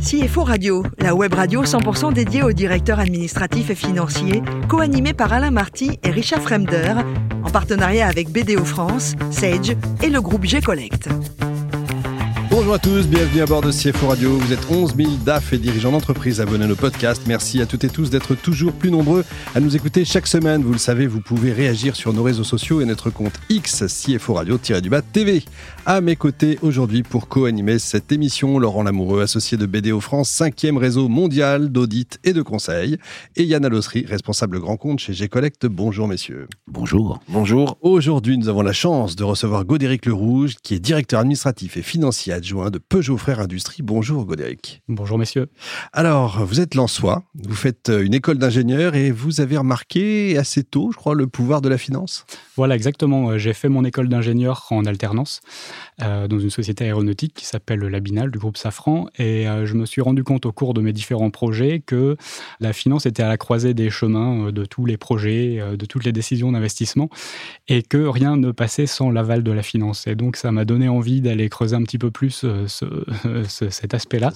CFO Radio, la web radio 100% dédiée aux directeurs administratifs et financiers, co-animée par Alain Marty et Richard Fremder, en partenariat avec BDO France, Sage et le groupe G-Collect. Bonjour à tous, bienvenue à bord de CFO Radio. Vous êtes 11 000 DAF et dirigeants d'entreprise abonnés à nos podcasts. Merci à toutes et tous d'être toujours plus nombreux à nous écouter chaque semaine. Vous le savez, vous pouvez réagir sur nos réseaux sociaux et notre compte X CFO Radio-du-bas TV. À mes côtés aujourd'hui pour co-animer cette émission, Laurent Lamoureux, associé de BDO France, cinquième réseau mondial d'audit et de conseil, et Yann Alossery, responsable grand compte chez G-Collect. Bonjour messieurs. Bonjour. Bonjour. Aujourd'hui, nous avons la chance de recevoir Godéric Le Rouge, qui est directeur administratif et financier adjoint de Peugeot Frères Industrie. Bonjour Godéric. Bonjour messieurs. Alors, vous êtes Lançois, vous faites une école d'ingénieur et vous avez remarqué assez tôt, je crois, le pouvoir de la finance? Voilà, exactement. J'ai fait mon école d'ingénieur en alternance. Euh, dans une société aéronautique qui s'appelle Labinal du groupe Safran. Et euh, je me suis rendu compte au cours de mes différents projets que la finance était à la croisée des chemins euh, de tous les projets, de toutes les décisions d'investissement, et que rien ne passait sans l'aval de la finance. Et donc ça m'a donné envie d'aller creuser un petit peu plus ce, cet aspect-là.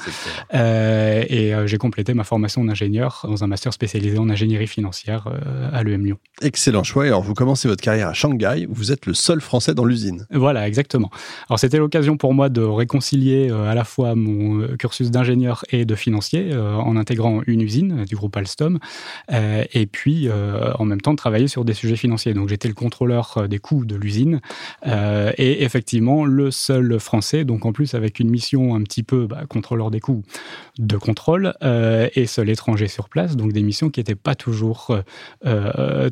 et j'ai complété ma formation d'ingénieur dans un master spécialisé en ingénierie financière à l'EM Lyon. Excellent choix. Alors vous commencez votre carrière à Shanghai, vous êtes le seul Français dans l'usine. Voilà, exactement. Alors c'était l'occasion pour moi de réconcilier euh, à la fois mon euh, cursus d'ingénieur et de financier euh, en intégrant une usine du groupe Alstom et puis en même temps de travailler sur des sujets financiers. Donc j'étais le contrôleur des coûts de l'usine et effectivement le seul français, donc en plus avec une mission un petit peu bah, contrôleur des coûts de contrôle et seul étranger sur place, donc des missions qui n'étaient pas toujours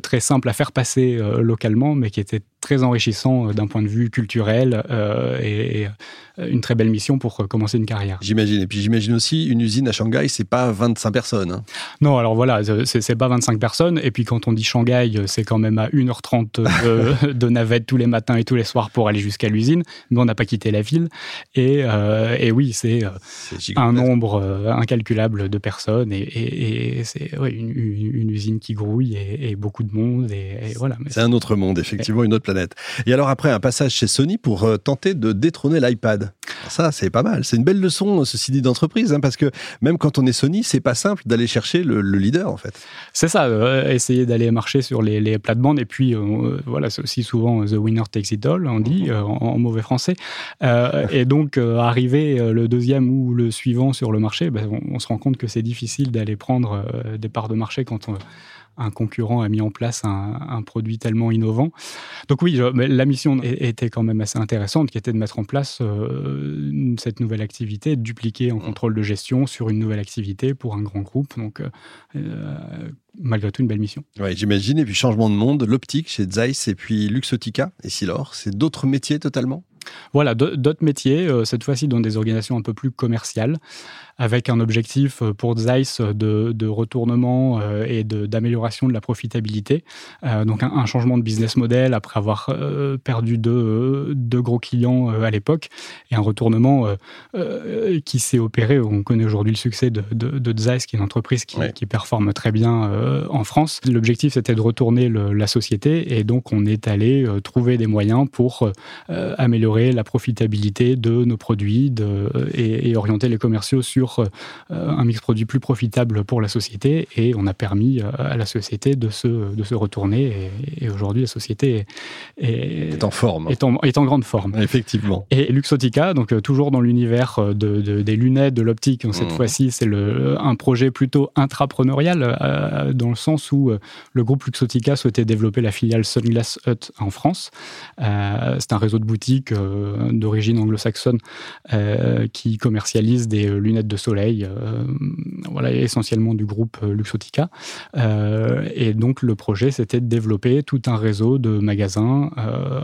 très simples à faire passer localement, mais qui étaient très enrichissants d'un point de vue culturel euh, et, euh, une très belle mission pour euh, commencer une carrière. J'imagine. Et puis j'imagine aussi, une usine à Shanghai, c'est pas 25 personnes. Hein. Non, alors voilà, c'est pas 25 personnes. Et puis quand on dit Shanghai, c'est quand même à 1h30 de, navette tous les matins et tous les soirs pour aller jusqu'à l'usine. Mais on n'a pas quitté la ville. Et, et oui, c'est un nombre incalculable de personnes. Et, c'est une, usine qui grouille et, beaucoup de monde. Et, voilà. C'est un autre monde, effectivement, une autre planète. Et alors après, un passage chez Sony pour tenter de détrôner l'iPad. Ça, c'est pas mal. C'est une belle leçon, ceci dit, d'entreprise, hein, parce que même quand on est Sony, c'est pas simple d'aller chercher le, leader, en fait. C'est ça, euh, essayer d'aller marcher sur les, les plates-bandes. Et puis, euh, voilà, c'est aussi souvent The Winner Takes It All, on dit, euh, en, mauvais français. et donc, arriver le deuxième ou le suivant sur le marché, ben, on, on, se rend compte que c'est difficile d'aller prendre des parts de marché quand on un concurrent a mis en place un, produit tellement innovant. Donc oui, la mission était quand même assez intéressante, qui était de mettre en place euh, cette nouvelle activité, de dupliquer en mmh. contrôle de gestion sur une nouvelle activité pour un grand groupe. Donc euh, euh, malgré tout une belle mission. Oui, j'imagine. Et puis changement de monde, l'optique chez Zeiss et puis Luxotica et Silor, c'est d'autres métiers totalement? Voilà, d'autres métiers, cette fois-ci dans des organisations un peu plus commerciales avec un objectif euh, pour Zeiss de, de retournement euh, et d'amélioration de, la profitabilité. Euh, donc un, changement de business model après avoir perdu deux, deux, gros clients à l'époque et un retournement qui s'est opéré. On connaît aujourd'hui le succès de, de, Zeiss, qui est une entreprise qui, qui performe très bien en France. L'objectif, c'était de retourner la société et donc on est allé trouver des moyens pour améliorer la profitabilité de nos produits et, et orienter les commerciaux sur euh, un mix produit plus profitable pour la société et on a permis euh, à la société de se, de se retourner et, aujourd'hui la société est, en forme. Est en, est en, grande forme. Effectivement. Et Luxotica, donc euh, toujours dans l'univers de, des lunettes, de l'optique, cette mmh. fois-ci c'est un projet plutôt intrapreneurial dans le sens où le groupe Luxotica souhaitait développer la filiale Sunglass Hut en France. c'est un réseau de boutiques d'origine anglo-saxonne qui commercialise des lunettes de soleil, euh, voilà, essentiellement du groupe euh, Luxotica. Euh, et donc le projet, c'était de développer tout un réseau de magasins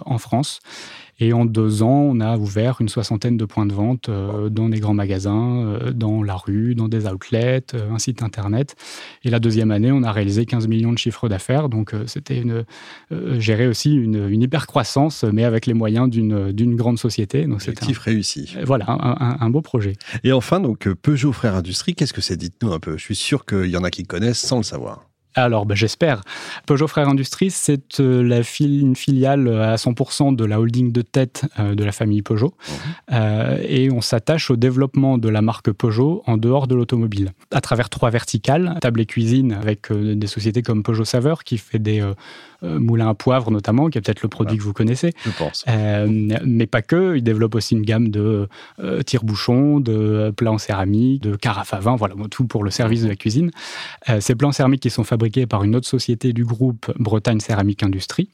en France et en deux ans, on a ouvert une soixantaine de points de vente euh, dans des grands magasins, euh, dans la rue, dans des outlets, euh, un site internet. Et la deuxième année, on a réalisé 15 millions de chiffres d'affaires. Donc c'était une gérer aussi une, une, hyper croissance, mais avec les moyens d'une grande société. Donc c'était un, réussi. Voilà, un, un, beau projet. Et enfin, donc Peugeot Frères Industrie, qu'est-ce que c'est? Dites-nous un peu. Je suis sûr qu'il y en a qui connaissent sans le savoir. Alors, ben, j'espère. Peugeot Frères Industries, c'est euh, la une filiale à 100% de la holding de tête euh, de la famille Peugeot. Mhm. et on s'attache au développement de la marque Peugeot en dehors de l'automobile. À travers trois verticales, table et cuisine avec des sociétés comme Peugeot Saveur qui fait des moulins à poivre notamment, qui est peut-être le produit que vous connaissez. Je pense. mais pas que, il développe aussi une gamme de tire-bouchons, de plats en céramique, de carafes à vin, voilà, tout pour le service de la cuisine. ces plats en céramique qui sont fabriqués par une autre société du groupe Bretagne Céramique Industrie.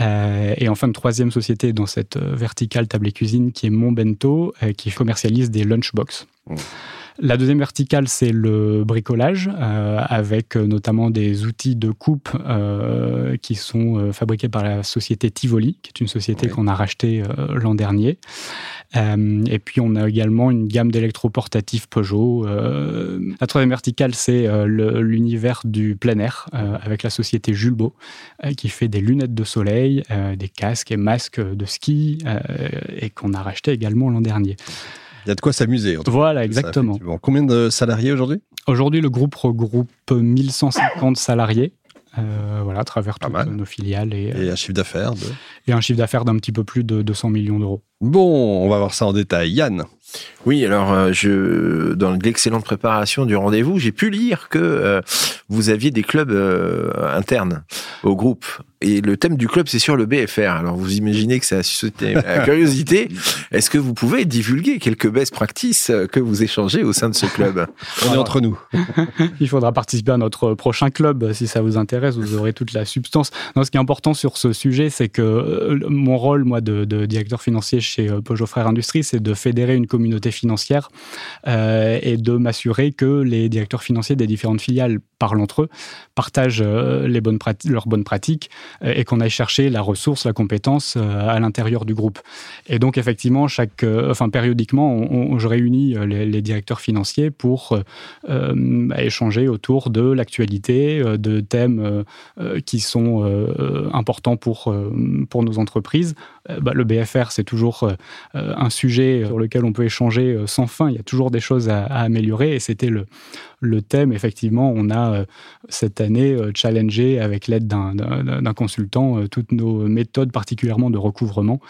Euh, et enfin, une troisième société dans cette euh, verticale table et cuisine qui est Montbento, euh, qui commercialise des lunchbox. Mmh. La deuxième verticale, c'est le bricolage, avec notamment des outils de coupe qui sont fabriqués par la société Tivoli, qui est une société qu'on a rachetée l'an dernier. Euh, et puis on a également une gamme d'électroportatifs Peugeot. Euh, la troisième verticale, c'est euh, l'univers du plein air avec la société Julbo qui fait des lunettes de soleil, des casques et masques de ski et qu'on a racheté également l'an dernier. Il y a de quoi s'amuser. Voilà, exactement. Combien de salariés aujourd'hui? Aujourd'hui, le groupe regroupe 1150 salariés. voilà, à travers toutes nos filiales. Et, et un chiffre d'affaires de... Et un chiffre d'affaires d'un petit peu plus de 200 millions d'euros. Bon, on va voir ça en détail. Yann oui, alors euh, je dans l'excellente préparation du rendez-vous, j'ai pu lire que euh, vous aviez des clubs euh, internes au groupe et le thème du club c'est sur le BFR. Alors vous imaginez que ça a suscité la curiosité. Est-ce que vous pouvez divulguer quelques best practices que vous échangez au sein de ce club? On est entre nous. Il faudra participer à notre prochain club si ça vous intéresse. Vous aurez toute la substance. Non, ce qui est important sur ce sujet, c'est que mon rôle, moi, de, de directeur financier chez Peugeot Frères Industries, c'est de fédérer une communauté financière euh, et de m'assurer que les directeurs financiers des différentes filiales parlent entre eux, partagent euh, les bonnes leurs bonnes pratiques euh, et qu'on aille chercher la ressource, la compétence à l'intérieur du groupe. Et donc effectivement, chaque, enfin périodiquement, je réunis les, directeurs financiers pour échanger autour de l'actualité, de thèmes qui sont importants pour, pour nos entreprises. Bah, le BFR, c'est toujours un sujet sur lequel on peut échanger euh, sans fin. Il y a toujours des choses à, améliorer et c'était le, le thème. Effectivement, on a euh, cette année euh, challengé avec l'aide d'un consultant toutes nos méthodes, particulièrement de recouvrement,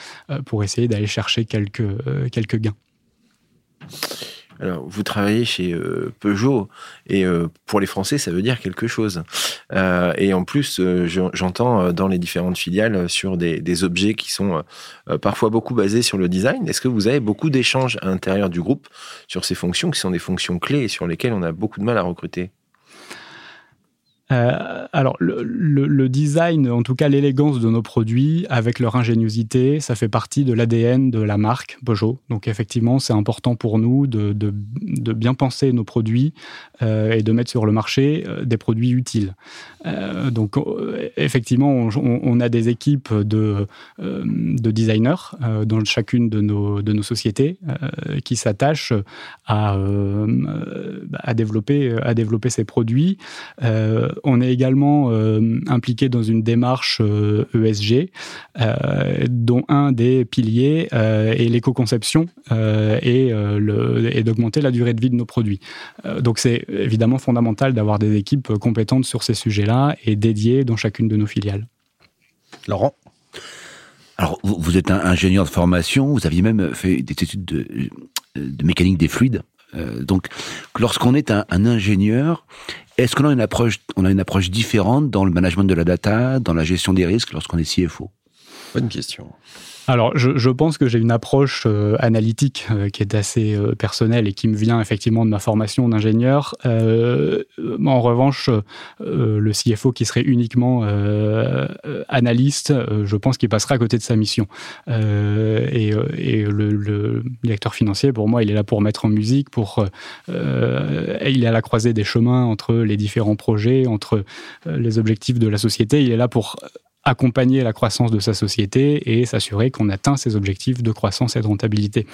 pour essayer d'aller chercher quelques, quelques gains. Alors, vous travaillez chez euh, Peugeot et euh, pour les Français, ça veut dire quelque chose. Euh, et en plus, j'entends dans les différentes filiales sur des, des objets qui sont parfois beaucoup basés sur le design. Est-ce que vous avez beaucoup d'échanges à l'intérieur du groupe sur ces fonctions qui sont des fonctions clés et sur lesquelles on a beaucoup de mal à recruter? Euh, alors, le, le, design, en tout cas l'élégance de nos produits, avec leur ingéniosité, ça fait partie de l'ADN de la marque Peugeot. Donc, effectivement, c'est important pour nous de, de, de, bien penser nos produits euh, et de mettre sur le marché euh, des produits utiles. Euh, donc, euh, effectivement, on, on, a des équipes de, de designers dans chacune de nos, de nos sociétés qui s'attachent à, à, développer, à développer ces produits on est également euh, impliqué dans une démarche ESG, euh, e euh, dont un des piliers est l'éco-conception et, et d'augmenter la durée de vie de nos produits. donc c'est évidemment fondamental d'avoir des équipes compétentes sur ces sujets-là et dédiées dans chacune de nos filiales. Laurent? Alors, vous êtes un ingénieur de formation, vous aviez même fait des études de, mécanique des fluides. Donc, lorsqu'on est un, ingénieur, est-ce qu'on a une approche, on a une approche différente dans le management de la data, dans la gestion des risques lorsqu'on est CFO Bonne question. Alors, je, pense que j'ai une approche euh, analytique euh, qui est assez euh, personnelle et qui me vient effectivement de ma formation d'ingénieur. en revanche, le CFO qui serait uniquement analyste, je pense qu'il passerait à côté de sa mission. et, le, directeur financier, pour moi, il est là pour mettre en musique, pour il est à la croisée des chemins entre les différents projets, entre les objectifs de la société. Il est là pour accompagner la croissance de sa société et s'assurer qu'on atteint ses objectifs de croissance et de rentabilité.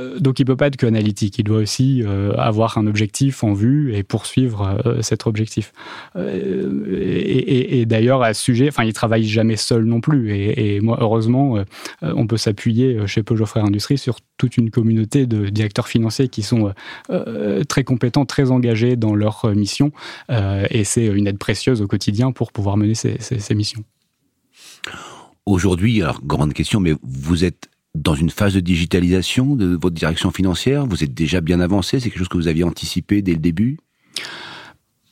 Euh, donc il peut pas être que analytique, il doit aussi euh, avoir un objectif en vue et poursuivre euh, cet objectif. et, d'ailleurs à ce sujet, enfin il travaille jamais seul non plus. Et, moi heureusement, on peut s'appuyer chez Peugeot Frères Industrie sur toute une communauté de directeurs financiers qui sont très compétents, très engagés dans leur mission. et c'est une aide précieuse au quotidien pour pouvoir mener ces, ces missions. Aujourd'hui, alors grande question, mais vous êtes dans une phase de digitalisation de votre direction financière? Vous êtes déjà bien avancé? C'est quelque chose que vous aviez anticipé dès le début?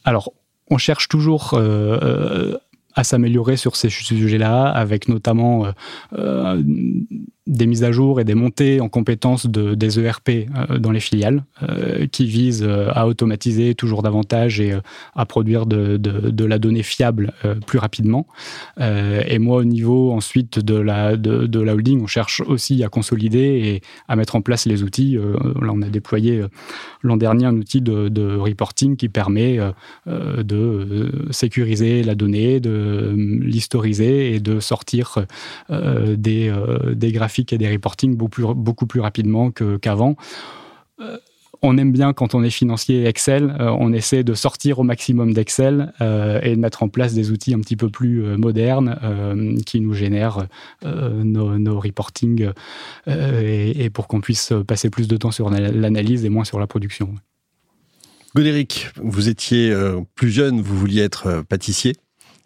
Alors, on cherche toujours euh, euh, à s'améliorer sur ces sujets-là, avec notamment euh, des mises à jour et des montées en compétences de, des ERP euh, dans les filiales euh, qui visent euh, à automatiser toujours davantage et à produire de, la donnée fiable plus rapidement. et moi, au niveau ensuite de la, de, la holding, on cherche aussi à consolider et à mettre en place les outils. là, on a déployé l'an dernier un outil de, reporting qui permet de sécuriser la donnée, de l'historiser et de sortir des, des graphiques et des reporting beaucoup plus, beaucoup plus rapidement qu'avant. Euh, on aime bien quand on est financier Excel, euh, on essaie de sortir au maximum d'Excel euh, et de mettre en place des outils un petit peu plus modernes qui nous génèrent nos, nos, reporting et, pour qu'on puisse passer plus de temps sur l'analyse et moins sur la production. Godéric, vous étiez plus jeune, vous vouliez être pâtissier.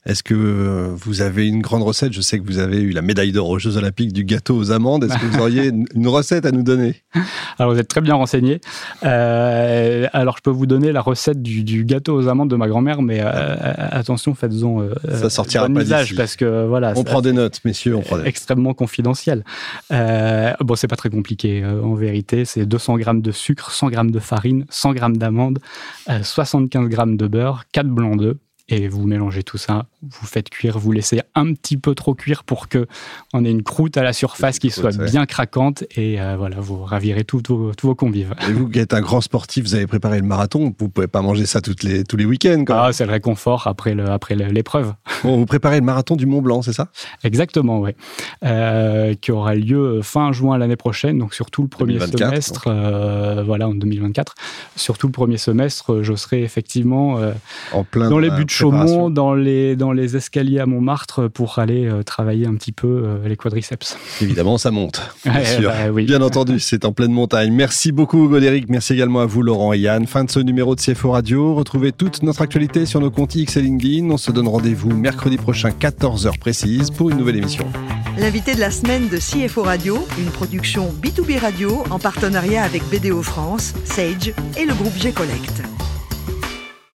Est-ce que euh, vous avez une grande recette? Je sais que vous avez eu la médaille d'or aux Jeux Olympiques du gâteau aux amandes. Est-ce que vous auriez une recette à nous donner? Alors, vous êtes très bien renseigné. Euh, alors, je peux vous donner la recette du, gâteau aux amandes de ma grand-mère, mais euh, attention, faites-en ça sortira bon pas parce que voilà. On prend des notes, messieurs. On prend des... Extrêmement confidentiel. bon, c'est pas très compliqué en vérité. C'est 200 grammes de sucre, 100 grammes de farine, 100 grammes d'amandes, 75 grammes de beurre, 4 blancs d'œufs et vous mélangez tout ça, vous faites cuire, vous laissez un petit peu trop cuire pour que on ait une croûte à la surface qui soit bien craquante et euh, voilà, vous ravirez tous vos, convives. Et vous qui êtes un grand sportif, vous avez préparé le marathon, vous pouvez pas manger ça toutes les, tous les week-ends. Ah, c'est le réconfort après le, après l'épreuve. Bon, vous préparez le marathon du Mont Blanc, c'est ça? Exactement, oui. Euh, qui aura lieu fin juin l'année prochaine, donc surtout le premier semestre, euh, voilà, en 2024. Surtout le premier semestre, je serai effectivement en plein dans les buts Chaumont dans les, dans les escaliers à Montmartre pour aller euh, travailler un petit peu euh, les quadriceps. Évidemment, ça monte. Bien, sûr. Bah bien entendu, c'est en pleine montagne. Merci beaucoup, Godéric. Merci également à vous, Laurent et Yann. Fin de ce numéro de CFO Radio. Retrouvez toute notre actualité sur nos comptes X et LinkedIn. On se donne rendez-vous mercredi prochain, 14h précise, pour une nouvelle émission. L'invité de la semaine de CFO Radio, une production B2B Radio en partenariat avec BDO France, Sage et le groupe G-Collect.